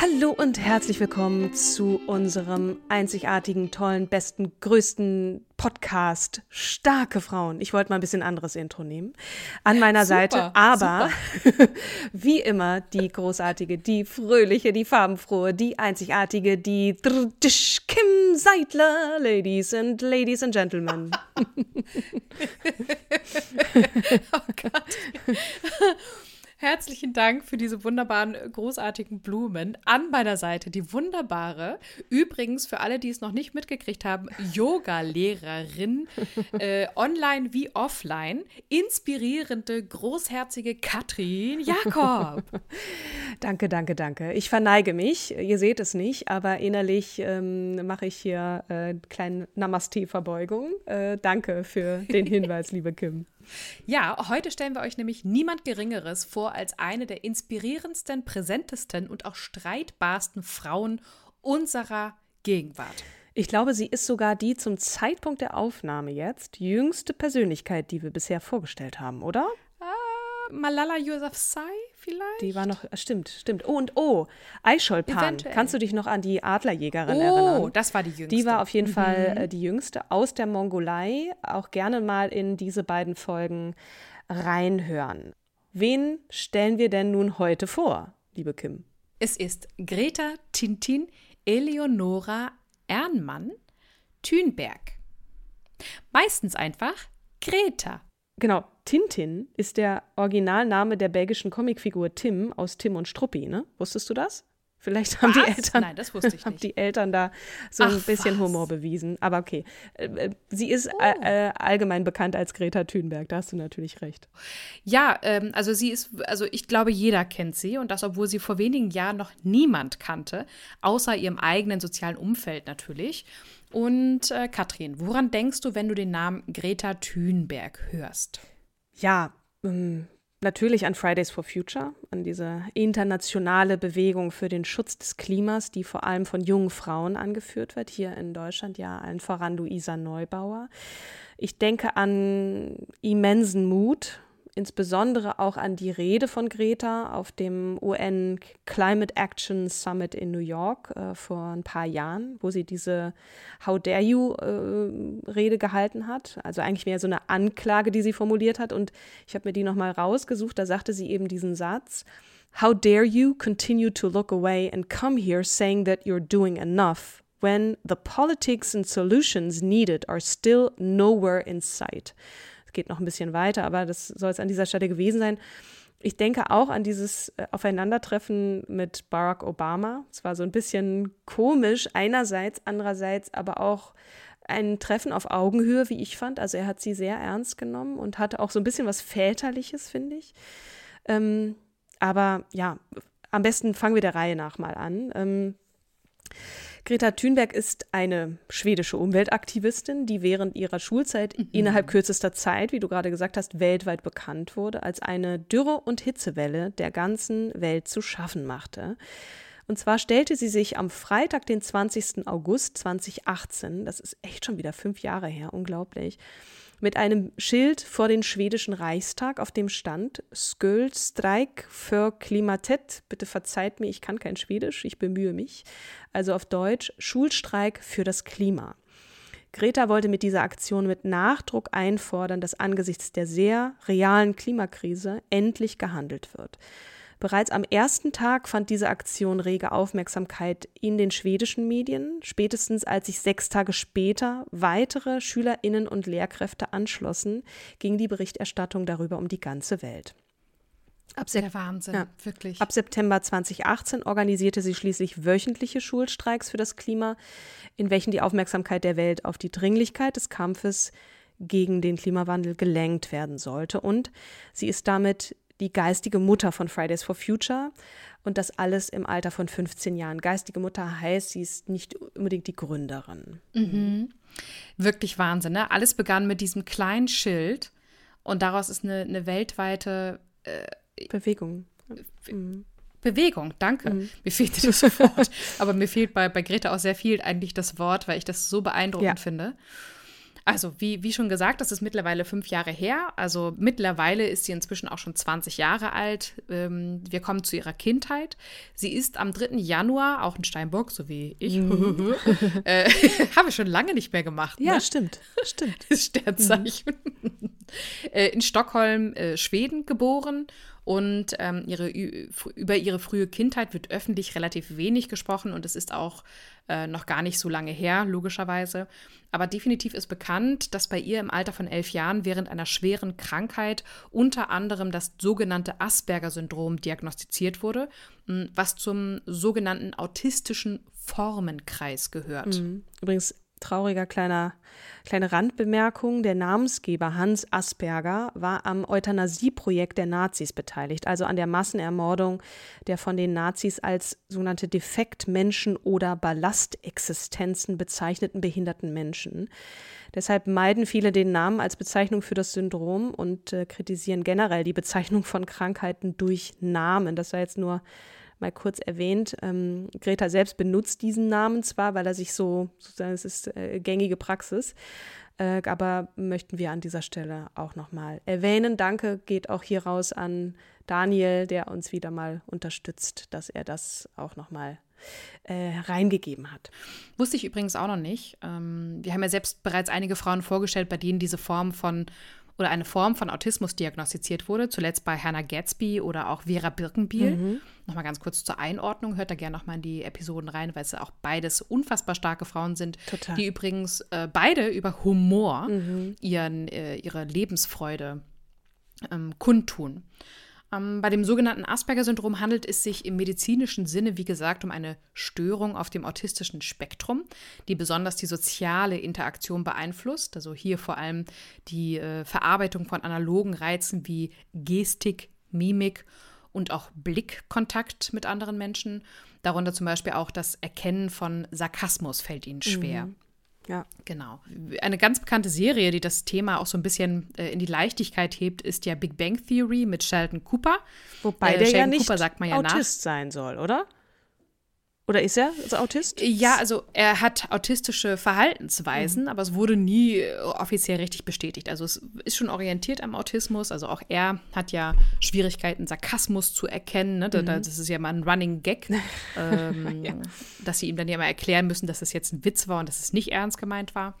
Hallo und herzlich willkommen zu unserem einzigartigen, tollen, besten, größten Podcast Starke Frauen. Ich wollte mal ein bisschen anderes Intro nehmen an meiner Super, Seite, aber wie immer die großartige, die fröhliche, die farbenfrohe, die einzigartige, die Drdisch Kim Seidler, Ladies and Ladies and Gentlemen. Oh Gott. Herzlichen Dank für diese wunderbaren, großartigen Blumen. An meiner Seite die wunderbare, übrigens für alle, die es noch nicht mitgekriegt haben, Yoga-Lehrerin, äh, online wie offline, inspirierende, großherzige Katrin Jakob. Danke, danke, danke. Ich verneige mich. Ihr seht es nicht, aber innerlich ähm, mache ich hier äh, kleine Namaste-Verbeugung. Äh, danke für den Hinweis, liebe Kim. Ja, heute stellen wir euch nämlich niemand Geringeres vor als eine der inspirierendsten, präsentesten und auch streitbarsten Frauen unserer Gegenwart. Ich glaube, sie ist sogar die zum Zeitpunkt der Aufnahme jetzt jüngste Persönlichkeit, die wir bisher vorgestellt haben, oder? Ah, Malala Yousafzai vielleicht? Die war noch, äh, stimmt, stimmt. Oh und oh. Eventuell. Kannst du dich noch an die Adlerjägerin oh, erinnern? das war die jüngste. Die war auf jeden Fall äh, die jüngste aus der Mongolei. Auch gerne mal in diese beiden Folgen reinhören. Wen stellen wir denn nun heute vor, liebe Kim? Es ist Greta Tintin Eleonora Ernmann Thünberg. Meistens einfach Greta. Genau, Tintin ist der Originalname der belgischen Comicfigur Tim aus Tim und Struppi, ne? Wusstest du das? Vielleicht haben die Was? Eltern, Nein, das wusste ich haben nicht. die Eltern da so ein Ach, bisschen was? Humor bewiesen. Aber okay, Äh, äh, sie ist Oh. äh, äh, allgemein bekannt als Greta Thunberg. Da hast du natürlich recht. Ja, ähm, also sie ist, also ich glaube, jeder kennt sie und das, obwohl sie vor wenigen Jahren noch niemand kannte, außer ihrem eigenen sozialen Umfeld natürlich. Und äh, Katrin, woran denkst du, wenn du den Namen Greta Thunberg hörst? Ja, ähm, natürlich an Fridays for Future, an diese internationale Bewegung für den Schutz des Klimas, die vor allem von jungen Frauen angeführt wird, hier in Deutschland, ja, allen voran Luisa Neubauer. Ich denke an immensen Mut, insbesondere auch an die Rede von Greta auf dem UN Climate Action Summit in New York äh, vor ein paar Jahren, wo sie diese How dare you äh, Rede gehalten hat. Also eigentlich wäre so eine Anklage, die sie formuliert hat. Und ich habe mir die nochmal rausgesucht. Da sagte sie eben diesen Satz. How dare you continue to look away and come here saying that you're doing enough when the politics and solutions needed are still nowhere in sight. Es geht noch ein bisschen weiter, aber das soll es an dieser Stelle gewesen sein. Ich denke auch an dieses äh, Aufeinandertreffen mit Barack Obama. Es war so ein bisschen komisch einerseits, andererseits aber auch ein Treffen auf Augenhöhe, wie ich fand. Also er hat sie sehr ernst genommen und hatte auch so ein bisschen was Väterliches, finde ich. Ähm, aber ja, am besten fangen wir der Reihe nach mal an. Ähm, Greta Thunberg ist eine schwedische Umweltaktivistin, die während ihrer Schulzeit innerhalb kürzester Zeit, wie du gerade gesagt hast, weltweit bekannt wurde, als eine Dürre- und Hitzewelle der ganzen Welt zu schaffen machte. Und zwar stellte sie sich am Freitag, den 20. August 2018, das ist echt schon wieder fünf Jahre her, unglaublich, mit einem Schild vor den schwedischen Reichstag, auf dem stand Sköldstreik für Klimatet. Bitte verzeiht mir, ich kann kein Schwedisch, ich bemühe mich. Also auf Deutsch Schulstreik für das Klima. Greta wollte mit dieser Aktion mit Nachdruck einfordern, dass angesichts der sehr realen Klimakrise endlich gehandelt wird. Bereits am ersten Tag fand diese Aktion rege Aufmerksamkeit in den schwedischen Medien, spätestens als sich sechs Tage später weitere Schülerinnen und Lehrkräfte anschlossen, ging die Berichterstattung darüber um die ganze Welt. Ab Der Wahnsinn, ja. wirklich. Ab September 2018 organisierte sie schließlich wöchentliche Schulstreiks für das Klima, in welchen die Aufmerksamkeit der Welt auf die Dringlichkeit des Kampfes gegen den Klimawandel gelenkt werden sollte. Und sie ist damit die geistige Mutter von Fridays for Future und das alles im Alter von 15 Jahren. Geistige Mutter heißt, sie ist nicht unbedingt die Gründerin. Mhm. Wirklich Wahnsinn. Ne? Alles begann mit diesem kleinen Schild und daraus ist eine, eine weltweite äh, Bewegung. Mhm. Bewegung, danke. Mhm. Mir fehlt das Wort. Aber mir fehlt bei, bei Greta auch sehr viel eigentlich das Wort, weil ich das so beeindruckend ja. finde. Also, wie, wie schon gesagt, das ist mittlerweile fünf Jahre her. Also, mittlerweile ist sie inzwischen auch schon 20 Jahre alt. Ähm, wir kommen zu ihrer Kindheit. Sie ist am 3. Januar, auch in Steinbock, so wie ich, mhm. äh, habe ich schon lange nicht mehr gemacht. Ja, ne? stimmt. Stimmt. Sternzeichen. Mhm. äh, in Stockholm, äh, Schweden geboren und ähm, ihre, über ihre frühe Kindheit wird öffentlich relativ wenig gesprochen und es ist auch äh, noch gar nicht so lange her, logischerweise. Aber definitiv ist bekannt, dass bei ihr im Alter von elf Jahren während einer schweren Krankheit unter anderem das sogenannte Asperger-Syndrom diagnostiziert wurde, was zum sogenannten autistischen Formenkreis gehört. Mhm. Übrigens trauriger kleiner, kleine Randbemerkung. Der Namensgeber Hans Asperger war am Euthanasieprojekt der Nazis beteiligt, also an der Massenermordung der von den Nazis als sogenannte Defektmenschen oder Ballastexistenzen bezeichneten behinderten Menschen. Deshalb meiden viele den Namen als Bezeichnung für das Syndrom und äh, kritisieren generell die Bezeichnung von Krankheiten durch Namen. Das war jetzt nur mal kurz erwähnt. Ähm, Greta selbst benutzt diesen Namen zwar, weil er sich so, sozusagen, es ist äh, gängige Praxis, äh, aber möchten wir an dieser Stelle auch nochmal erwähnen. Danke geht auch hier raus an Daniel, der uns wieder mal unterstützt, dass er das auch nochmal äh, reingegeben hat. Wusste ich übrigens auch noch nicht. Ähm, wir haben ja selbst bereits einige Frauen vorgestellt, bei denen diese Form von oder eine Form von Autismus diagnostiziert wurde, zuletzt bei Hannah Gatsby oder auch Vera Birkenbiel. Mhm. Nochmal ganz kurz zur Einordnung, hört da gerne nochmal in die Episoden rein, weil es auch beides unfassbar starke Frauen sind, Total. die übrigens äh, beide über Humor mhm. ihren, äh, ihre Lebensfreude ähm, kundtun. Ähm, bei dem sogenannten Asperger-Syndrom handelt es sich im medizinischen Sinne, wie gesagt, um eine Störung auf dem autistischen Spektrum, die besonders die soziale Interaktion beeinflusst. Also hier vor allem die äh, Verarbeitung von analogen Reizen wie Gestik, Mimik und auch Blickkontakt mit anderen Menschen. Darunter zum Beispiel auch das Erkennen von Sarkasmus fällt ihnen schwer. Mhm. Ja. Genau. Eine ganz bekannte Serie, die das Thema auch so ein bisschen äh, in die Leichtigkeit hebt, ist ja Big Bang Theory mit Sheldon Cooper. Wobei äh, der Sheldon ja nicht Cooper sagt man ja Autist nach. sein soll, oder? Oder ist er also Autist? Ja, also er hat autistische Verhaltensweisen, mhm. aber es wurde nie äh, offiziell richtig bestätigt. Also es ist schon orientiert am Autismus. Also auch er hat ja Schwierigkeiten, Sarkasmus zu erkennen. Ne? Mhm. Das ist ja mal ein Running Gag, ähm, ja. dass sie ihm dann ja mal erklären müssen, dass das jetzt ein Witz war und dass es nicht ernst gemeint war.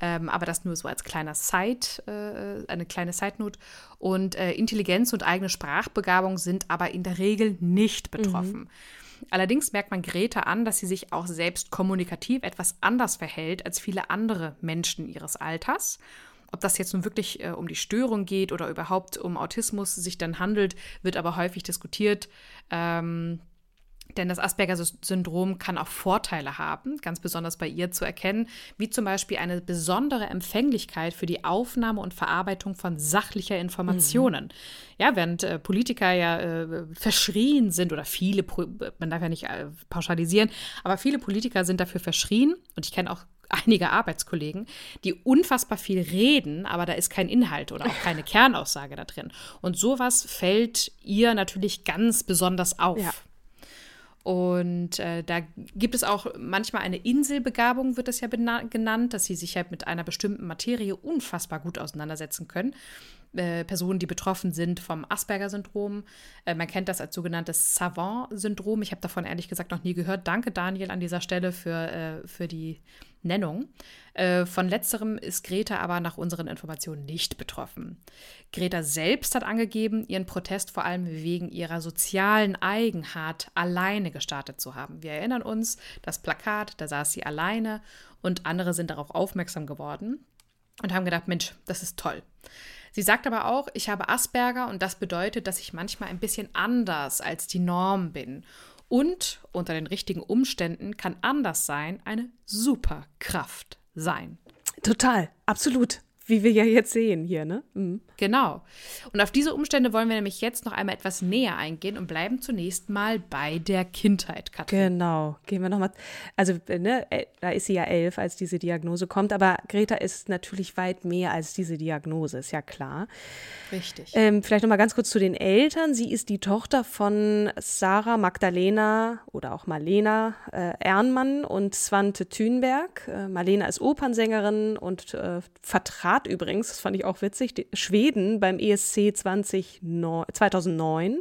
Ähm, aber das nur so als kleiner Side, äh, eine kleine Side-Note. Und äh, Intelligenz und eigene Sprachbegabung sind aber in der Regel nicht betroffen. Mhm. Allerdings merkt man Greta an, dass sie sich auch selbst kommunikativ etwas anders verhält als viele andere Menschen ihres Alters. Ob das jetzt nun wirklich äh, um die Störung geht oder überhaupt um Autismus sich dann handelt, wird aber häufig diskutiert. Ähm, denn das Asperger-Syndrom kann auch Vorteile haben, ganz besonders bei ihr zu erkennen, wie zum Beispiel eine besondere Empfänglichkeit für die Aufnahme und Verarbeitung von sachlicher Informationen. Mhm. Ja, während äh, Politiker ja äh, verschrien sind oder viele, man darf ja nicht äh, pauschalisieren, aber viele Politiker sind dafür verschrien und ich kenne auch einige Arbeitskollegen, die unfassbar viel reden, aber da ist kein Inhalt oder auch keine Kernaussage da drin. Und sowas fällt ihr natürlich ganz besonders auf. Ja. Und äh, da gibt es auch manchmal eine Inselbegabung, wird das ja genannt, dass sie sich halt mit einer bestimmten Materie unfassbar gut auseinandersetzen können. äh, Personen, die betroffen sind vom Asperger-Syndrom. Äh, man kennt das als sogenanntes Savant-Syndrom. Ich habe davon ehrlich gesagt noch nie gehört. Danke, Daniel, an dieser Stelle für, äh, für die Nennung. Äh, von letzterem ist Greta aber nach unseren Informationen nicht betroffen. Greta selbst hat angegeben, ihren Protest vor allem wegen ihrer sozialen Eigenart alleine gestartet zu haben. Wir erinnern uns, das Plakat, da saß sie alleine und andere sind darauf aufmerksam geworden und haben gedacht, Mensch, das ist toll. Sie sagt aber auch, ich habe Asperger und das bedeutet, dass ich manchmal ein bisschen anders als die Norm bin. Und unter den richtigen Umständen kann anders sein eine Superkraft sein. Total, absolut wie wir ja jetzt sehen hier, ne? Mhm. Genau. Und auf diese Umstände wollen wir nämlich jetzt noch einmal etwas näher eingehen und bleiben zunächst mal bei der Kindheit, Katrin. Genau. Gehen wir nochmal. Also, ne, äh, da ist sie ja elf, als diese Diagnose kommt, aber Greta ist natürlich weit mehr als diese Diagnose, ist ja klar. Richtig. Ähm, vielleicht nochmal ganz kurz zu den Eltern. Sie ist die Tochter von Sarah Magdalena oder auch Marlena äh, Ernmann und Svante Thünberg. Äh, Marlena ist Opernsängerin und äh, Vertrag Start übrigens, das fand ich auch witzig, Schweden beim ESC 20, 2009.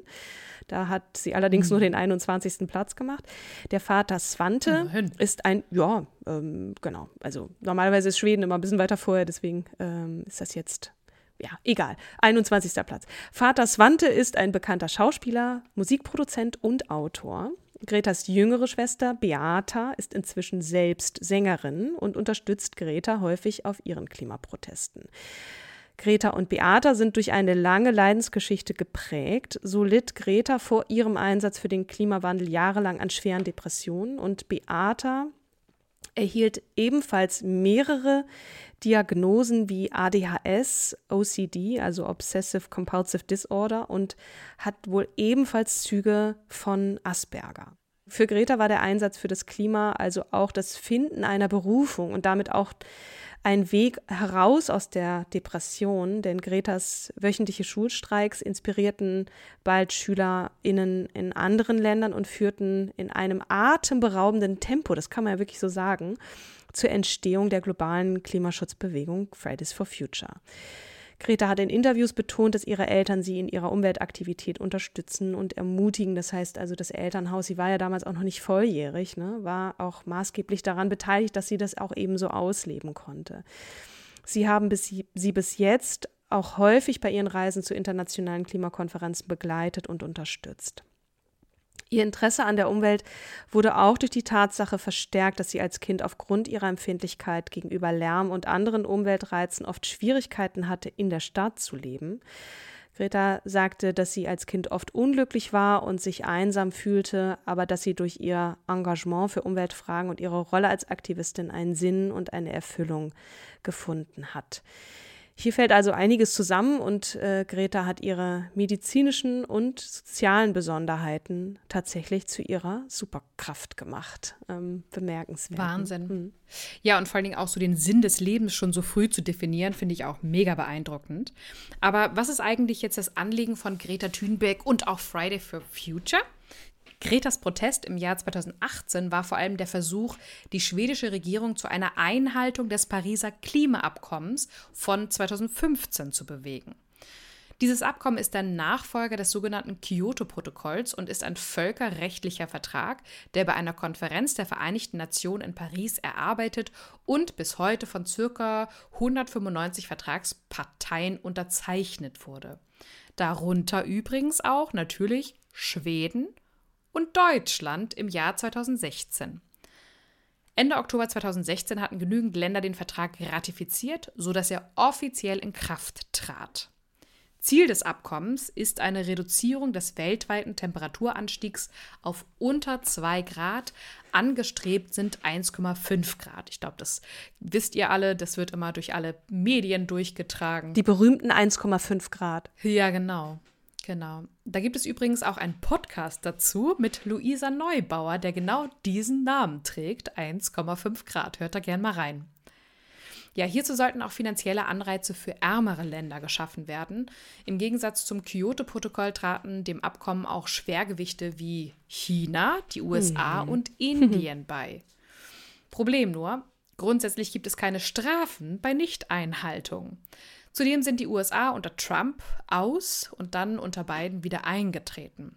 Da hat sie allerdings mhm. nur den 21. Platz gemacht. Der Vater Svante Immerhin. ist ein, ja, ähm, genau. Also normalerweise ist Schweden immer ein bisschen weiter vorher, deswegen ähm, ist das jetzt ja, egal. 21. Platz. Vater Svante ist ein bekannter Schauspieler, Musikproduzent und Autor. Gretas jüngere Schwester Beata ist inzwischen selbst Sängerin und unterstützt Greta häufig auf ihren Klimaprotesten. Greta und Beata sind durch eine lange Leidensgeschichte geprägt. So litt Greta vor ihrem Einsatz für den Klimawandel jahrelang an schweren Depressionen und Beata erhielt ebenfalls mehrere Diagnosen wie ADHS, OCD, also Obsessive Compulsive Disorder, und hat wohl ebenfalls Züge von Asperger. Für Greta war der Einsatz für das Klima also auch das Finden einer Berufung und damit auch ein Weg heraus aus der Depression, denn Gretas wöchentliche Schulstreiks inspirierten bald SchülerInnen in anderen Ländern und führten in einem atemberaubenden Tempo, das kann man ja wirklich so sagen, zur Entstehung der globalen Klimaschutzbewegung Fridays for Future. Greta hat in Interviews betont, dass ihre Eltern sie in ihrer Umweltaktivität unterstützen und ermutigen. Das heißt also, das Elternhaus, sie war ja damals auch noch nicht volljährig, ne, war auch maßgeblich daran beteiligt, dass sie das auch eben so ausleben konnte. Sie haben bis, sie bis jetzt auch häufig bei ihren Reisen zu internationalen Klimakonferenzen begleitet und unterstützt. Ihr Interesse an der Umwelt wurde auch durch die Tatsache verstärkt, dass sie als Kind aufgrund ihrer Empfindlichkeit gegenüber Lärm und anderen Umweltreizen oft Schwierigkeiten hatte, in der Stadt zu leben. Greta sagte, dass sie als Kind oft unglücklich war und sich einsam fühlte, aber dass sie durch ihr Engagement für Umweltfragen und ihre Rolle als Aktivistin einen Sinn und eine Erfüllung gefunden hat. Hier fällt also einiges zusammen und äh, Greta hat ihre medizinischen und sozialen Besonderheiten tatsächlich zu ihrer Superkraft gemacht. Ähm, bemerkenswert. Wahnsinn. Mhm. Ja, und vor allen Dingen auch so den Sinn des Lebens schon so früh zu definieren, finde ich auch mega beeindruckend. Aber was ist eigentlich jetzt das Anliegen von Greta Thunberg und auch Friday for Future? Gretas Protest im Jahr 2018 war vor allem der Versuch, die schwedische Regierung zu einer Einhaltung des Pariser Klimaabkommens von 2015 zu bewegen. Dieses Abkommen ist der Nachfolger des sogenannten Kyoto-Protokolls und ist ein völkerrechtlicher Vertrag, der bei einer Konferenz der Vereinigten Nationen in Paris erarbeitet und bis heute von ca. 195 Vertragsparteien unterzeichnet wurde. Darunter übrigens auch natürlich Schweden, und Deutschland im Jahr 2016. Ende Oktober 2016 hatten genügend Länder den Vertrag ratifiziert, sodass er offiziell in Kraft trat. Ziel des Abkommens ist eine Reduzierung des weltweiten Temperaturanstiegs auf unter 2 Grad. Angestrebt sind 1,5 Grad. Ich glaube, das wisst ihr alle, das wird immer durch alle Medien durchgetragen. Die berühmten 1,5 Grad. Ja, genau. Genau. Da gibt es übrigens auch einen Podcast dazu mit Luisa Neubauer, der genau diesen Namen trägt, 1,5 Grad. Hört da gern mal rein. Ja, hierzu sollten auch finanzielle Anreize für ärmere Länder geschaffen werden. Im Gegensatz zum Kyoto-Protokoll traten dem Abkommen auch Schwergewichte wie China, die USA mhm. und Indien bei. Problem nur, grundsätzlich gibt es keine Strafen bei Nichteinhaltung. Zudem sind die USA unter Trump aus und dann unter Biden wieder eingetreten.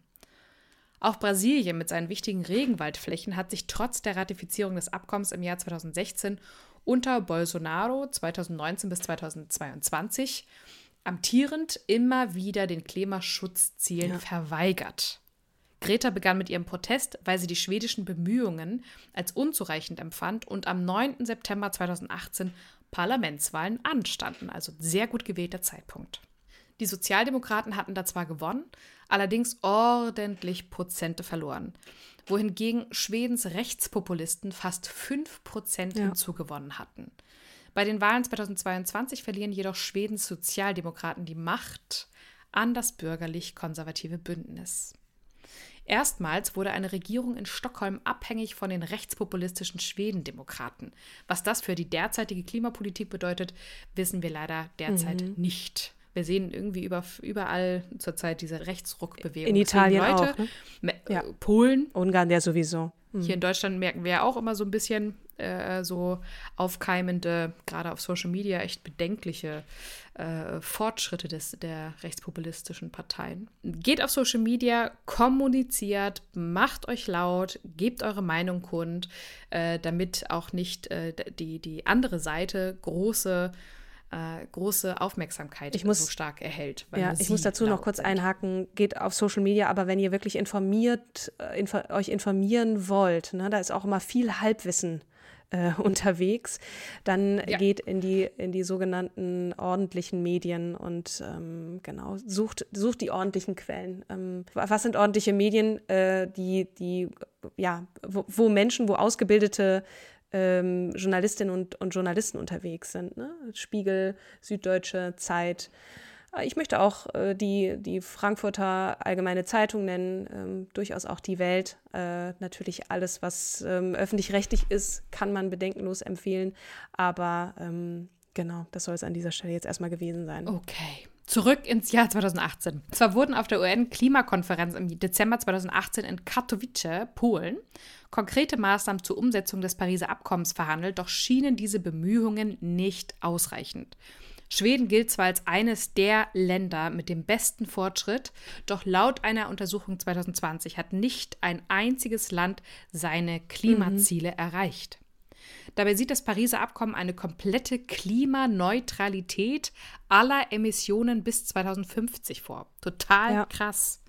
Auch Brasilien mit seinen wichtigen Regenwaldflächen hat sich trotz der Ratifizierung des Abkommens im Jahr 2016 unter Bolsonaro 2019 bis 2022 amtierend immer wieder den Klimaschutzzielen ja. verweigert. Greta begann mit ihrem Protest, weil sie die schwedischen Bemühungen als unzureichend empfand und am 9. September 2018 Parlamentswahlen anstanden, also sehr gut gewählter Zeitpunkt. Die Sozialdemokraten hatten da zwar gewonnen, allerdings ordentlich Prozente verloren, wohingegen Schwedens Rechtspopulisten fast 5% ja. hinzugewonnen hatten. Bei den Wahlen 2022 verlieren jedoch Schwedens Sozialdemokraten die Macht an das bürgerlich-konservative Bündnis. Erstmals wurde eine Regierung in Stockholm abhängig von den rechtspopulistischen Schwedendemokraten. Was das für die derzeitige Klimapolitik bedeutet, wissen wir leider derzeit mhm. nicht. Wir sehen irgendwie über, überall zurzeit diese Rechtsruckbewegung. In Italien Leute, auch. Ne? Ja. Polen. Ungarn ja sowieso. Mhm. Hier in Deutschland merken wir ja auch immer so ein bisschen äh, so aufkeimende, gerade auf Social Media, echt bedenkliche äh, Fortschritte des, der rechtspopulistischen Parteien. Geht auf Social Media, kommuniziert, macht euch laut, gebt eure Meinung kund, äh, damit auch nicht äh, die, die andere Seite große äh, große Aufmerksamkeit ich muss, so stark erhält. ja, ich muss dazu noch kurz sind. einhaken, geht auf Social Media, aber wenn ihr wirklich informiert, äh, inf euch informieren wollt, ne, da ist auch immer viel Halbwissen äh, unterwegs, dann ja. geht in die, in die sogenannten ordentlichen Medien und ähm, genau, sucht, sucht die ordentlichen Quellen. Ähm, was sind ordentliche Medien, äh, die, die, ja, wo, wo Menschen, wo ausgebildete ähm, Journalistinnen und, und, Journalisten unterwegs sind. Ne? Spiegel, Süddeutsche, Zeit. Ich möchte auch äh, die, die Frankfurter Allgemeine Zeitung nennen, ähm, durchaus auch die Welt. Äh, natürlich alles, was ähm, öffentlich-rechtlich ist, kann man bedenkenlos empfehlen. Aber ähm, genau, das soll es an dieser Stelle jetzt erstmal gewesen sein. Okay. Zurück ins Jahr 2018. Zwar wurden auf der UN-Klimakonferenz im Dezember 2018 in Katowice, Polen, konkrete Maßnahmen zur Umsetzung des Pariser Abkommens verhandelt, doch schienen diese Bemühungen nicht ausreichend. Schweden gilt zwar als eines der Länder mit dem besten Fortschritt, doch laut einer Untersuchung 2020 hat nicht ein einziges Land seine Klimaziele mhm. erreicht. Dabei sieht das Pariser Abkommen eine komplette Klimaneutralität aller Emissionen bis 2050 vor. Total ja. krass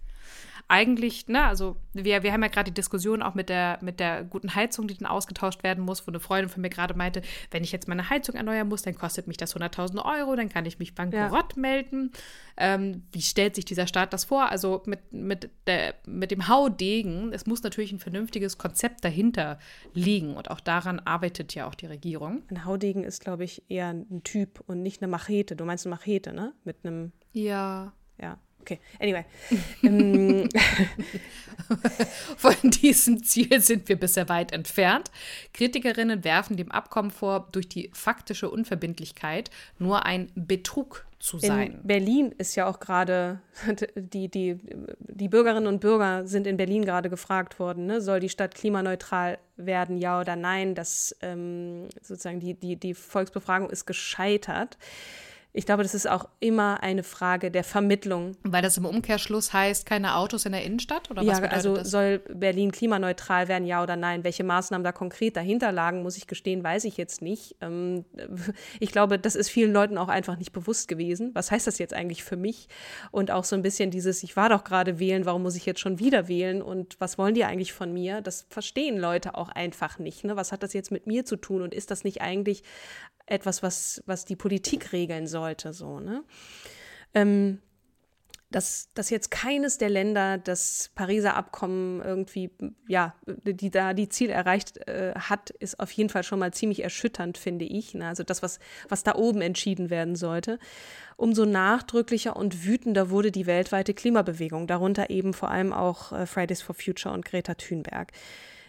eigentlich, ne, also wir, wir haben ja gerade die Diskussion auch mit der, mit der guten Heizung, die dann ausgetauscht werden muss, wo eine Freundin von mir gerade meinte, wenn ich jetzt meine Heizung erneuern muss, dann kostet mich das 100.000 Euro, dann kann ich mich bankrott ja. melden. Ähm, wie stellt sich dieser Staat das vor? Also mit, mit, der, mit dem Haudegen, es muss natürlich ein vernünftiges Konzept dahinter liegen und auch daran arbeitet ja auch die Regierung. Ein Haudegen ist, glaube ich, eher ein Typ und nicht eine Machete. Du meinst eine Machete, ne? Mit einem. Ja. Ja. Okay, anyway. Ähm, Von diesem Ziel sind wir bisher weit entfernt. Kritikerinnen werfen dem Abkommen vor, durch die faktische Unverbindlichkeit nur ein Betrug zu sein. In Berlin ist ja auch gerade, die, die, die Bürgerinnen und Bürger sind in Berlin gerade gefragt worden, ne? soll die Stadt klimaneutral werden, ja oder nein? Das ähm, sozusagen die, die, die Volksbefragung ist gescheitert. Ich glaube, das ist auch immer eine Frage der Vermittlung. Weil das im Umkehrschluss heißt, keine Autos in der Innenstadt? Oder ja, also das? soll Berlin klimaneutral werden, ja oder nein? Welche Maßnahmen da konkret dahinter lagen, muss ich gestehen, weiß ich jetzt nicht. Ähm, ich glaube, das ist vielen Leuten auch einfach nicht bewusst gewesen. Was heißt das jetzt eigentlich für mich? Und auch so ein bisschen dieses, ich war doch gerade wählen, warum muss ich jetzt schon wieder wählen? Und was wollen die eigentlich von mir? Das verstehen Leute auch einfach nicht. Ne? Was hat das jetzt mit mir zu tun? Und ist das nicht eigentlich etwas, was, was die Politik regeln sollte, so, ne? Ähm, dass, dass jetzt keines der Länder das Pariser Abkommen irgendwie, ja, die da die Ziele erreicht äh, hat, ist auf jeden Fall schon mal ziemlich erschütternd, finde ich. Ne? Also das, was, was da oben entschieden werden sollte. Umso nachdrücklicher und wütender wurde die weltweite Klimabewegung, darunter eben vor allem auch äh, Fridays for Future und Greta Thunberg.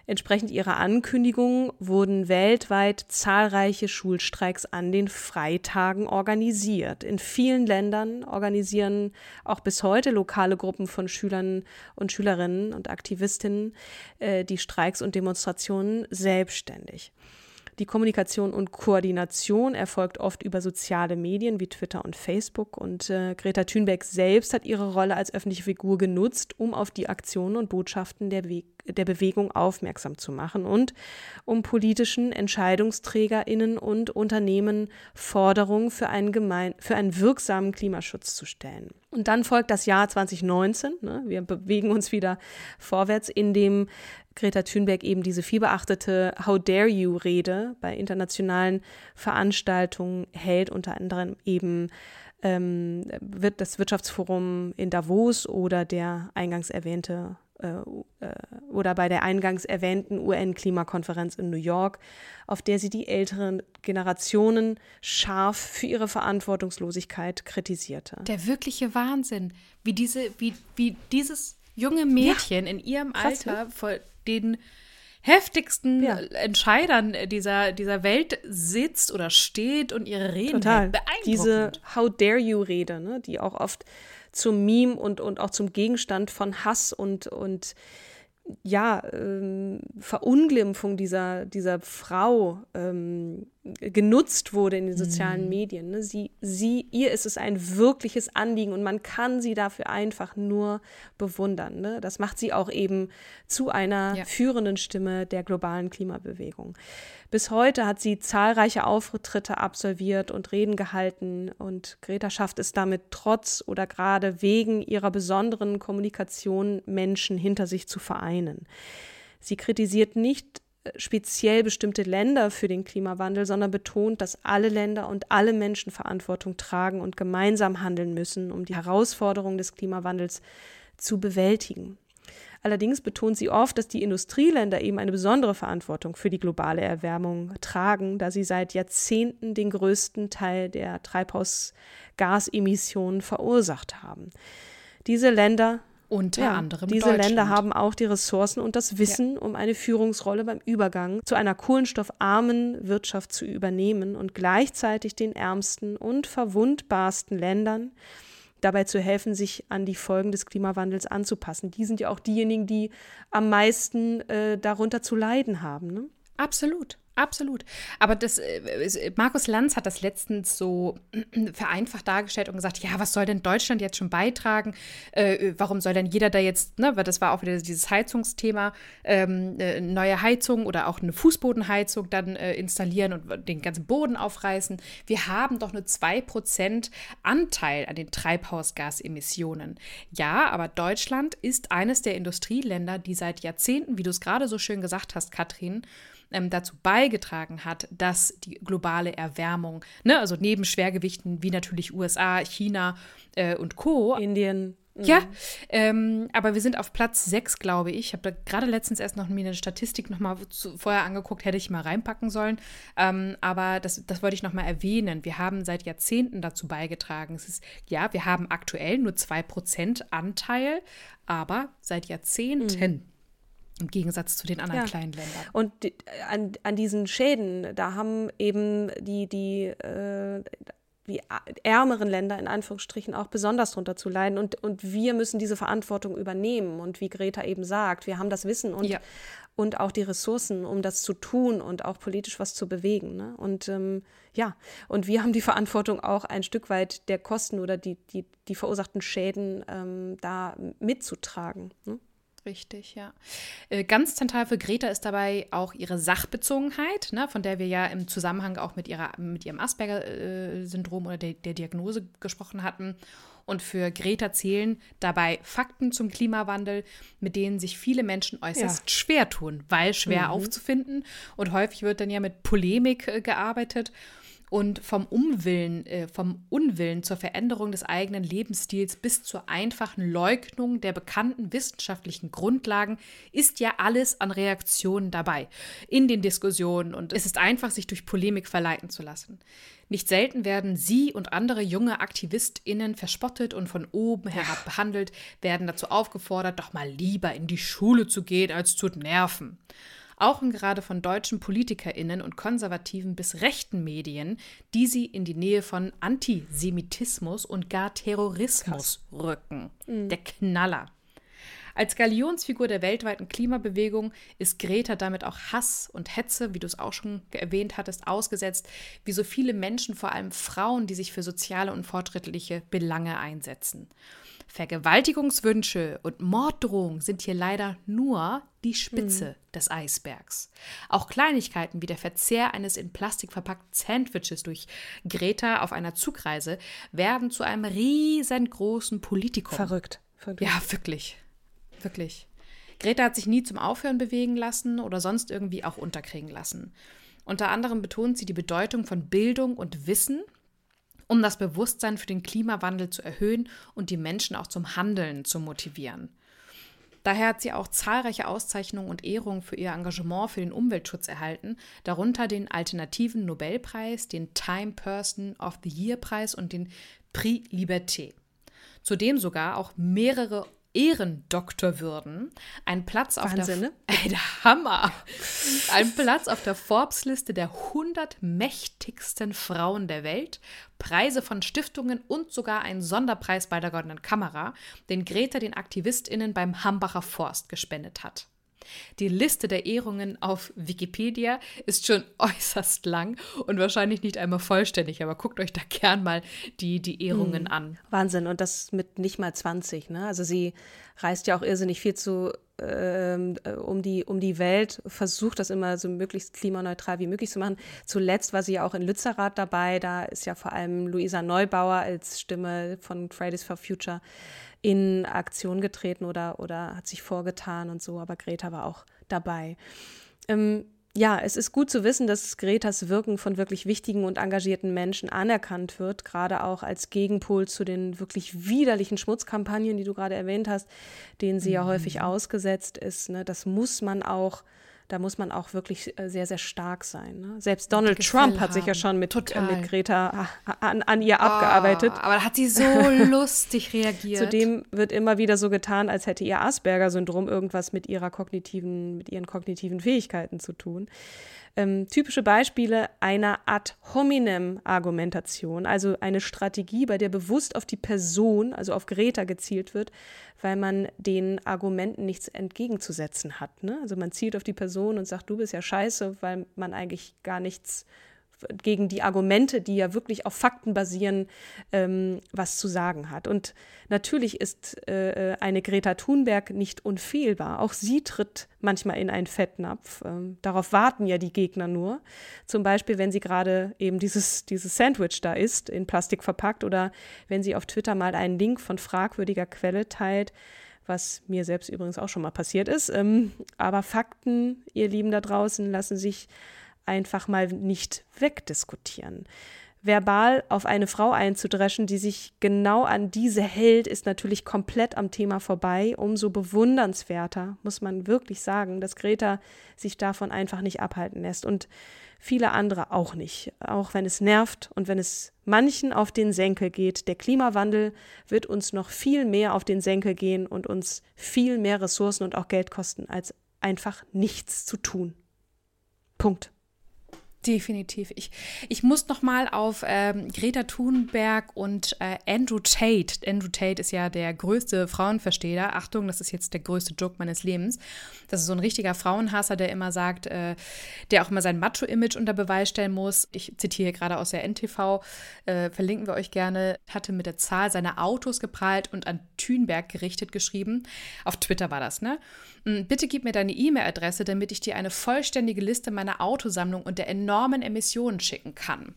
Entsprechend ihrer Ankündigung wurden weltweit zahlreiche Schulstreiks an den Freitagen organisiert. In vielen Ländern organisieren auch bis heute lokale Gruppen von Schülern und Schülerinnen und Aktivistinnen äh, die Streiks und Demonstrationen selbstständig. Die Kommunikation und Koordination erfolgt oft über soziale Medien wie Twitter und Facebook. Und äh, Greta Thunberg selbst hat ihre Rolle als öffentliche Figur genutzt, um auf die Aktionen und Botschaften der, Weg der Bewegung aufmerksam zu machen und um politischen EntscheidungsträgerInnen und Unternehmen Forderungen für einen, gemein für einen wirksamen Klimaschutz zu stellen. Und dann folgt das Jahr 2019. Ne? Wir bewegen uns wieder vorwärts, in dem Greta Thunberg eben diese vielbeachtete How Dare You-Rede bei internationalen Veranstaltungen hält, unter anderem eben ähm, wird das Wirtschaftsforum in Davos oder der eingangs erwähnte äh, äh, oder bei der eingangs erwähnten UN-Klimakonferenz in New York, auf der sie die älteren Generationen scharf für ihre Verantwortungslosigkeit kritisierte. Der wirkliche Wahnsinn, wie diese, wie, wie dieses junge Mädchen ja. in ihrem Krass, Alter ne? Den heftigsten ja. Entscheidern dieser, dieser Welt sitzt oder steht und ihre Reden Total. Diese How dare you Rede, ne, die auch oft zum Meme und, und auch zum Gegenstand von Hass und, und ja, ähm, Verunglimpfung dieser, dieser Frau ähm, genutzt wurde in den sozialen mhm. Medien. Ne? Sie, sie, ihr ist es ein wirkliches Anliegen und man kann sie dafür einfach nur bewundern. Ne? Das macht sie auch eben zu einer ja. führenden Stimme der globalen Klimabewegung. Bis heute hat sie zahlreiche Auftritte absolviert und Reden gehalten und Greta schafft es damit trotz oder gerade wegen ihrer besonderen Kommunikation Menschen hinter sich zu vereinen. Sie kritisiert nicht speziell bestimmte Länder für den Klimawandel, sondern betont, dass alle Länder und alle Menschen Verantwortung tragen und gemeinsam handeln müssen, um die Herausforderungen des Klimawandels zu bewältigen. Allerdings betont sie oft, dass die Industrieländer eben eine besondere Verantwortung für die globale Erwärmung tragen, da sie seit Jahrzehnten den größten Teil der Treibhausgasemissionen verursacht haben. Diese Länder unter ja, anderem Diese Länder haben auch die Ressourcen und das Wissen, ja. um eine Führungsrolle beim Übergang zu einer kohlenstoffarmen Wirtschaft zu übernehmen und gleichzeitig den ärmsten und verwundbarsten Ländern dabei zu helfen, sich an die Folgen des Klimawandels anzupassen. Die sind ja auch diejenigen, die am meisten äh, darunter zu leiden haben. Ne? Absolut. Absolut. Aber das, äh, Markus Lanz hat das letztens so vereinfacht dargestellt und gesagt, ja, was soll denn Deutschland jetzt schon beitragen? Äh, warum soll denn jeder da jetzt, ne, weil das war auch wieder dieses Heizungsthema, ähm, äh, neue Heizung oder auch eine Fußbodenheizung dann äh, installieren und den ganzen Boden aufreißen. Wir haben doch nur 2% Anteil an den Treibhausgasemissionen. Ja, aber Deutschland ist eines der Industrieländer, die seit Jahrzehnten, wie du es gerade so schön gesagt hast, Katrin, ähm, dazu beigetragen hat, dass die globale Erwärmung, ne, also neben Schwergewichten wie natürlich USA, China äh, und Co. Indien. Ja, mhm. ähm, aber wir sind auf Platz 6, glaube ich. Ich habe da gerade letztens erst noch mir eine Statistik noch mal vorher angeguckt, hätte ich mal reinpacken sollen. Ähm, aber das, das wollte ich noch mal erwähnen. Wir haben seit Jahrzehnten dazu beigetragen. Es ist, ja, wir haben aktuell nur 2% Anteil, aber seit Jahrzehnten mhm. Im Gegensatz zu den anderen ja. kleinen Ländern. Und die, an, an diesen Schäden, da haben eben die, die, äh, die ärmeren Länder in Anführungsstrichen auch besonders drunter zu leiden. Und, und wir müssen diese Verantwortung übernehmen. Und wie Greta eben sagt, wir haben das Wissen und, ja. und auch die Ressourcen, um das zu tun und auch politisch was zu bewegen. Ne? Und ähm, ja, und wir haben die Verantwortung auch ein Stück weit der Kosten oder die, die, die verursachten Schäden ähm, da mitzutragen. Ne? Richtig, ja. Äh, ganz zentral für Greta ist dabei auch ihre Sachbezogenheit, ne, von der wir ja im Zusammenhang auch mit, ihrer, mit ihrem Asperger-Syndrom oder der, der Diagnose gesprochen hatten. Und für Greta zählen dabei Fakten zum Klimawandel, mit denen sich viele Menschen äußerst ja. schwer tun, weil schwer mhm. aufzufinden. Und häufig wird dann ja mit Polemik äh, gearbeitet und vom Umwillen, äh, vom Unwillen zur Veränderung des eigenen Lebensstils bis zur einfachen Leugnung der bekannten wissenschaftlichen Grundlagen ist ja alles an Reaktionen dabei in den Diskussionen. Und es ist einfach, sich durch Polemik verleiten zu lassen. Nicht selten werden sie und andere junge AktivistInnen verspottet und von oben herab behandelt, werden dazu aufgefordert, doch mal lieber in die Schule zu gehen, als zu nerven auch und gerade von deutschen PolitikerInnen und konservativen bis rechten Medien, die sie in die Nähe von Antisemitismus und gar Terrorismus Krass. rücken. Mhm. Der Knaller. Als Galionsfigur der weltweiten Klimabewegung ist Greta damit auch Hass und Hetze, wie du es auch schon erwähnt hattest, ausgesetzt, wie so viele Menschen, vor allem Frauen, die sich für soziale und fortschrittliche Belange einsetzen. Vergewaltigungswünsche und Morddrohungen sind hier leider nur die Spitze mhm. des Eisbergs. Auch Kleinigkeiten wie der Verzehr eines in Plastik verpackten Sandwiches durch Greta auf einer Zugreise werden zu einem riesengroßen Politikum. Verrückt. Verrückt. Ja, wirklich. Wirklich. Greta hat sich nie zum Aufhören bewegen lassen oder sonst irgendwie auch unterkriegen lassen. Unter anderem betont sie die Bedeutung von Bildung und Wissen um das Bewusstsein für den Klimawandel zu erhöhen und die Menschen auch zum Handeln zu motivieren. Daher hat sie auch zahlreiche Auszeichnungen und Ehrungen für ihr Engagement für den Umweltschutz erhalten, darunter den Alternativen Nobelpreis, den Time Person of the Year Preis und den Prix Liberté. Zudem sogar auch mehrere Ehrendoktorwürden, ein Platz auf Wahnsinn, der ne? Ey, der Hammer. Ein Platz auf der Forbes-Liste der 100 mächtigsten Frauen der Welt, Preise von Stiftungen und sogar einen Sonderpreis bei der Goldenen Kamera, den Greta den AktivistInnen beim Hambacher Forst gespendet hat. Die Liste der Ehrungen auf Wikipedia ist schon äußerst lang und wahrscheinlich nicht einmal vollständig, aber guckt euch da gern mal die, die Ehrungen mhm. an. Wahnsinn, und das mit nicht mal 20. Ne? Also sie reist ja auch irrsinnig viel zu ähm, äh, um, die, um die Welt, versucht das immer so möglichst klimaneutral wie möglich zu machen. Zuletzt war sie ja auch in Lützerath dabei, da ist ja vor allem Luisa Neubauer als Stimme von Fridays for Future in Aktion getreten oder, oder hat sich vorgetan und so, aber Greta war auch dabei. Ähm, ja, es ist gut zu wissen, dass Gretas Wirken von wirklich wichtigen und engagierten Menschen anerkannt wird, gerade auch als Gegenpol zu den wirklich widerlichen Schmutzkampagnen, die du gerade erwähnt hast, denen sie mhm. ja häufig ausgesetzt ist. Ne? Das muss man auch da muss man auch wirklich äh, sehr, sehr stark sein. Ne? Selbst Donald Trump hat haben. sich ja schon mit, äh, mit Greta an, an ihr oh, abgearbeitet. Aber da hat sie so lustig reagiert. Zudem wird immer wieder so getan, als hätte ihr Asperger-Syndrom irgendwas mit ihrer kognitiven, mit ihren kognitiven Fähigkeiten zu tun ähm, typische Beispiele einer Ad hominem-Argumentation, also eine Strategie, bei der bewusst auf die Person, also auf Greta gezielt wird, weil man den Argumenten nichts entgegenzusetzen hat. Ne? Also man zielt auf die Person und sagt, du bist ja scheiße, weil man eigentlich gar nichts gegen die Argumente, die ja wirklich auf Fakten basieren, ähm, was zu sagen hat. Und natürlich ist äh, eine Greta Thunberg nicht unfehlbar. Auch sie tritt manchmal in einen Fettnapf. Ähm, darauf warten ja die Gegner nur. Zum Beispiel, wenn sie gerade eben dieses, dieses Sandwich da isst, in Plastik verpackt, oder wenn sie auf Twitter mal einen Link von fragwürdiger Quelle teilt, was mir selbst übrigens auch schon mal passiert ist. Ähm, aber Fakten, ihr Lieben da draußen, lassen sich einfach mal nicht wegdiskutieren. Verbal auf eine Frau einzudreschen, die sich genau an diese hält, ist natürlich komplett am Thema vorbei. Umso bewundernswerter muss man wirklich sagen, dass Greta sich davon einfach nicht abhalten lässt und viele andere auch nicht, auch wenn es nervt und wenn es manchen auf den Senkel geht. Der Klimawandel wird uns noch viel mehr auf den Senkel gehen und uns viel mehr Ressourcen und auch Geld kosten, als einfach nichts zu tun. Punkt. Definitiv. Ich, ich muss noch mal auf ähm, Greta Thunberg und äh, Andrew Tate. Andrew Tate ist ja der größte Frauenversteher. Achtung, das ist jetzt der größte Joke meines Lebens. Das ist so ein richtiger Frauenhasser, der immer sagt, äh, der auch immer sein Macho-Image unter Beweis stellen muss. Ich zitiere gerade aus der NTV, äh, verlinken wir euch gerne, hatte mit der Zahl seiner Autos geprahlt und an Thunberg gerichtet geschrieben. Auf Twitter war das, ne? Hm, bitte gib mir deine E-Mail-Adresse, damit ich dir eine vollständige Liste meiner Autosammlung und der enormen Emissionen schicken kann.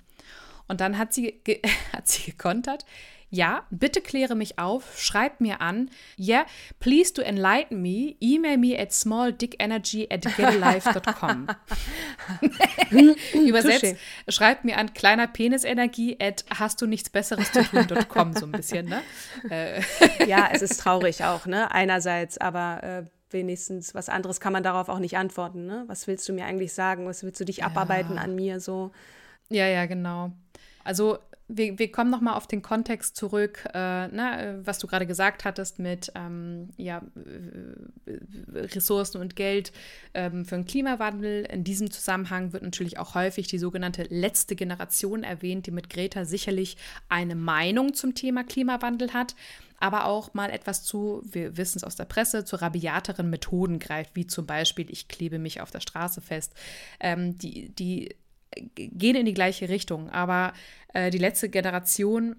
Und dann hat sie, hat sie gekontert, ja, bitte kläre mich auf, schreib mir an. Yeah, please to enlighten me. Email me at smalldickenergy at getalife.com. Übersetzt, schreib mir an kleiner Penisenergie at hast du nichts besseres zu tun.com, so ein bisschen, ne? Ja, es ist traurig auch, ne? Einerseits, aber äh, wenigstens was anderes kann man darauf auch nicht antworten. Ne? Was willst du mir eigentlich sagen? Was willst du dich ja. abarbeiten an mir so? Ja, ja, genau. Also wir, wir kommen nochmal auf den Kontext zurück, äh, na, was du gerade gesagt hattest mit ähm, ja, Ressourcen und Geld ähm, für den Klimawandel. In diesem Zusammenhang wird natürlich auch häufig die sogenannte letzte Generation erwähnt, die mit Greta sicherlich eine Meinung zum Thema Klimawandel hat aber auch mal etwas zu, wir wissen es aus der Presse, zu rabiateren Methoden greift, wie zum Beispiel, ich klebe mich auf der Straße fest. Ähm, die, die gehen in die gleiche Richtung, aber äh, die letzte Generation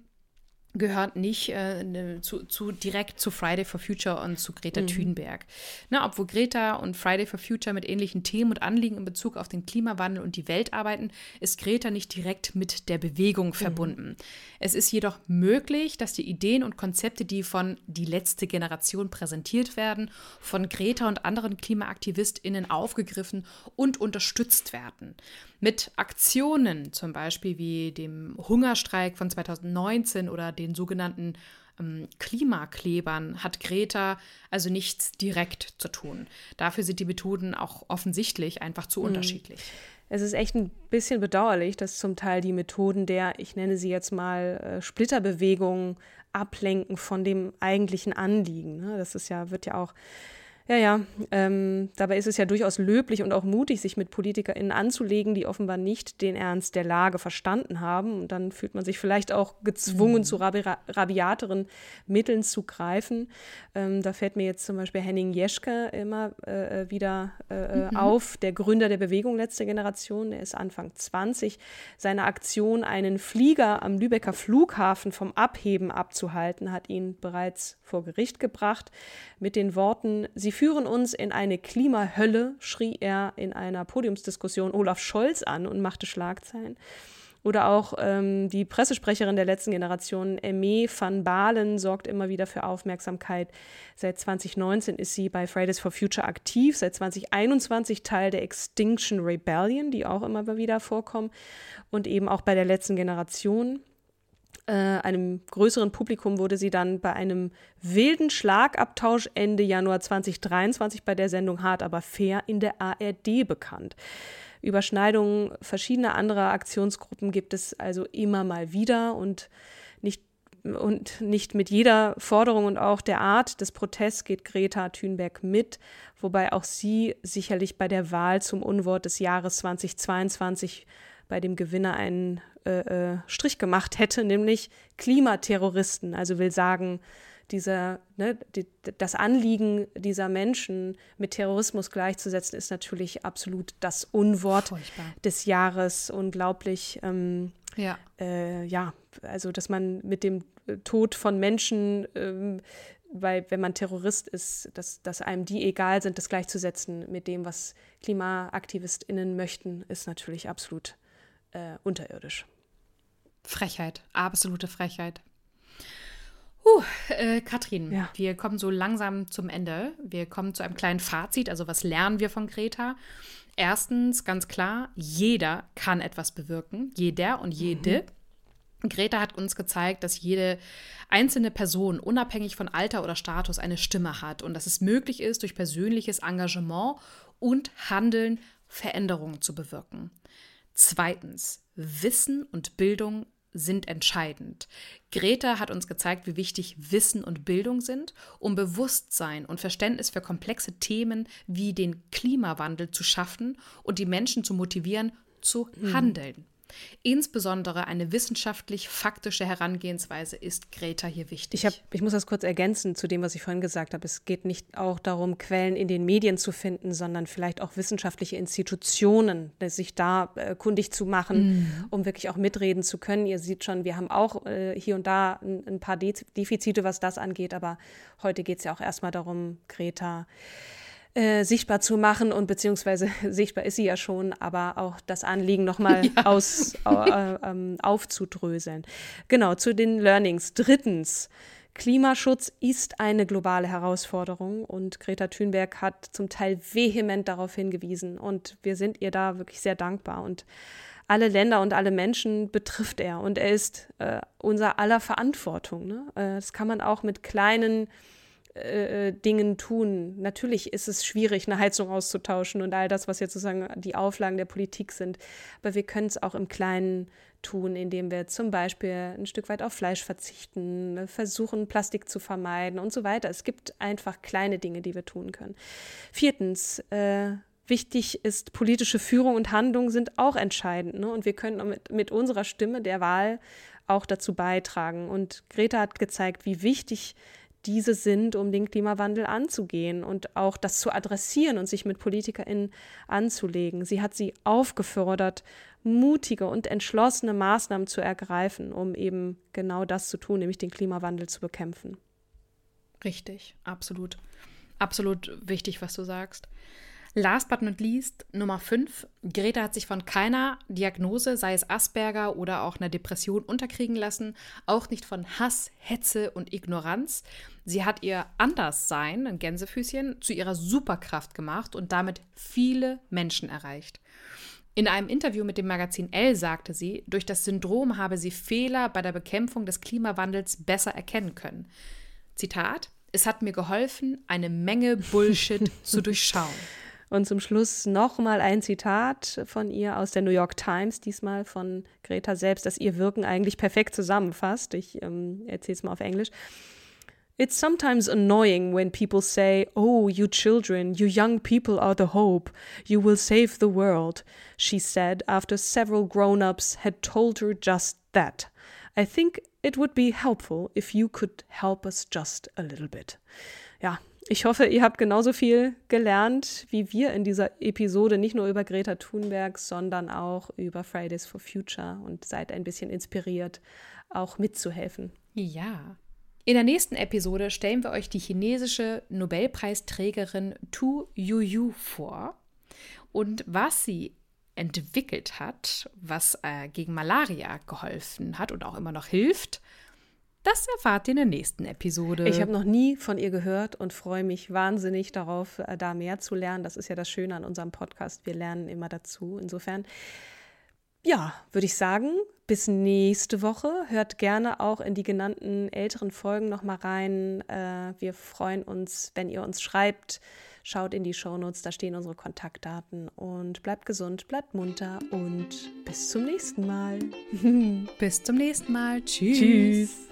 gehört nicht äh, ne, zu, zu, direkt zu Friday for Future und zu Greta mhm. Thunberg. Ne, obwohl Greta und Friday for Future mit ähnlichen Themen und Anliegen in Bezug auf den Klimawandel und die Welt arbeiten, ist Greta nicht direkt mit der Bewegung mhm. verbunden. Es ist jedoch möglich, dass die Ideen und Konzepte, die von die letzte Generation präsentiert werden, von Greta und anderen KlimaaktivistInnen aufgegriffen und unterstützt werden mit Aktionen, zum Beispiel wie dem Hungerstreik von 2019 oder den sogenannten ähm, Klimaklebern, hat Greta also nichts direkt zu tun. Dafür sind die Methoden auch offensichtlich einfach zu mhm. unterschiedlich. Es ist echt ein bisschen bedauerlich, dass zum Teil die Methoden der, ich nenne sie jetzt mal, äh, Splitterbewegungen ablenken von dem eigentlichen Anliegen. Ne? Das ist ja, wird ja auch ja, ja. Ähm, dabei ist es ja durchaus löblich und auch mutig, sich mit PolitikerInnen anzulegen, die offenbar nicht den Ernst der Lage verstanden haben. Und dann fühlt man sich vielleicht auch gezwungen, mhm. zu rabi rabiateren Mitteln zu greifen. Ähm, da fällt mir jetzt zum Beispiel Henning Jeschke immer äh, äh wieder äh, äh, mhm. auf, der Gründer der Bewegung Letzte Generation. Der ist Anfang 20. Seine Aktion, einen Flieger am Lübecker Flughafen vom Abheben abzuhalten, hat ihn bereits vor Gericht gebracht mit den Worten, sie Sie führen uns in eine Klimahölle, schrie er in einer Podiumsdiskussion Olaf Scholz an und machte Schlagzeilen. Oder auch ähm, die Pressesprecherin der letzten Generation, Emme van Balen, sorgt immer wieder für Aufmerksamkeit. Seit 2019 ist sie bei Fridays for Future aktiv, seit 2021 Teil der Extinction Rebellion, die auch immer wieder vorkommen, und eben auch bei der letzten Generation äh, einem größeren Publikum wurde sie dann bei einem wilden Schlagabtausch Ende Januar 2023 bei der Sendung Hart aber fair in der ARD bekannt. Überschneidungen verschiedener anderer Aktionsgruppen gibt es also immer mal wieder und nicht und nicht mit jeder Forderung und auch der Art des Protests geht Greta Thunberg mit, wobei auch sie sicherlich bei der Wahl zum Unwort des Jahres 2022 bei dem Gewinner einen äh, äh, Strich gemacht hätte, nämlich Klimaterroristen. Also will sagen, dieser, ne, die, das Anliegen dieser Menschen mit Terrorismus gleichzusetzen, ist natürlich absolut das Unwort Furchtbar. des Jahres. Unglaublich. Ähm, ja. Äh, ja, also dass man mit dem Tod von Menschen, ähm, weil wenn man Terrorist ist, dass, dass einem die egal sind, das gleichzusetzen mit dem, was KlimaaktivistInnen möchten, ist natürlich absolut äh, unterirdisch. Frechheit, absolute Frechheit. Uh, äh, Katrin, ja. wir kommen so langsam zum Ende. Wir kommen zu einem kleinen Fazit. Also, was lernen wir von Greta? Erstens, ganz klar, jeder kann etwas bewirken. Jeder und jede. Mhm. Greta hat uns gezeigt, dass jede einzelne Person, unabhängig von Alter oder Status, eine Stimme hat und dass es möglich ist, durch persönliches Engagement und Handeln Veränderungen zu bewirken. Zweitens, Wissen und Bildung sind entscheidend. Greta hat uns gezeigt, wie wichtig Wissen und Bildung sind, um Bewusstsein und Verständnis für komplexe Themen wie den Klimawandel zu schaffen und die Menschen zu motivieren, zu hm. handeln. Insbesondere eine wissenschaftlich-faktische Herangehensweise ist Greta hier wichtig. Ich, hab, ich muss das kurz ergänzen zu dem, was ich vorhin gesagt habe. Es geht nicht auch darum, Quellen in den Medien zu finden, sondern vielleicht auch wissenschaftliche Institutionen, sich da äh, kundig zu machen, mhm. um wirklich auch mitreden zu können. Ihr seht schon, wir haben auch äh, hier und da ein, ein paar De Defizite, was das angeht, aber heute geht es ja auch erstmal darum, Greta äh, sichtbar zu machen und beziehungsweise sichtbar ist sie ja schon, aber auch das Anliegen nochmal ja. aus, äh, äh, aufzudröseln. Genau, zu den Learnings. Drittens, Klimaschutz ist eine globale Herausforderung und Greta Thunberg hat zum Teil vehement darauf hingewiesen und wir sind ihr da wirklich sehr dankbar und alle Länder und alle Menschen betrifft er und er ist äh, unser aller Verantwortung. Ne? Äh, das kann man auch mit kleinen äh, äh, Dingen tun. Natürlich ist es schwierig, eine Heizung auszutauschen und all das, was jetzt sozusagen die Auflagen der Politik sind. Aber wir können es auch im Kleinen tun, indem wir zum Beispiel ein Stück weit auf Fleisch verzichten, versuchen Plastik zu vermeiden und so weiter. Es gibt einfach kleine Dinge, die wir tun können. Viertens, äh, wichtig ist, politische Führung und Handlung sind auch entscheidend. Ne? Und wir können mit, mit unserer Stimme der Wahl auch dazu beitragen. Und Greta hat gezeigt, wie wichtig diese sind, um den Klimawandel anzugehen und auch das zu adressieren und sich mit PolitikerInnen anzulegen. Sie hat sie aufgefordert, mutige und entschlossene Maßnahmen zu ergreifen, um eben genau das zu tun, nämlich den Klimawandel zu bekämpfen. Richtig, absolut. Absolut wichtig, was du sagst. Last but not least, Nummer 5. Greta hat sich von keiner Diagnose, sei es Asperger oder auch einer Depression, unterkriegen lassen. Auch nicht von Hass, Hetze und Ignoranz. Sie hat ihr Anderssein, ein Gänsefüßchen, zu ihrer Superkraft gemacht und damit viele Menschen erreicht. In einem Interview mit dem Magazin Elle sagte sie, durch das Syndrom habe sie Fehler bei der Bekämpfung des Klimawandels besser erkennen können. Zitat: Es hat mir geholfen, eine Menge Bullshit zu durchschauen. Und zum Schluss nochmal ein Zitat von ihr aus der New York Times, diesmal von Greta selbst, das ihr Wirken eigentlich perfekt zusammenfasst. Ich ähm, erzähle es mal auf Englisch. It's sometimes annoying when people say, Oh, you children, you young people are the hope. You will save the world, she said after several grown ups had told her just that. I think it would be helpful if you could help us just a little bit. Ja, ich hoffe, ihr habt genauso viel gelernt wie wir in dieser Episode, nicht nur über Greta Thunberg, sondern auch über Fridays for Future und seid ein bisschen inspiriert, auch mitzuhelfen. Ja. In der nächsten Episode stellen wir euch die chinesische Nobelpreisträgerin Tu Yuyu vor und was sie entwickelt hat, was äh, gegen Malaria geholfen hat und auch immer noch hilft das erfahrt ihr in der nächsten Episode. Ich habe noch nie von ihr gehört und freue mich wahnsinnig darauf, äh, da mehr zu lernen. Das ist ja das Schöne an unserem Podcast. Wir lernen immer dazu. Insofern, ja, würde ich sagen, bis nächste Woche. Hört gerne auch in die genannten älteren Folgen nochmal rein. Äh, wir freuen uns, wenn ihr uns schreibt. Schaut in die Shownotes, da stehen unsere Kontaktdaten. Und bleibt gesund, bleibt munter und bis zum nächsten Mal. bis zum nächsten Mal. Tschüss. Tschüss.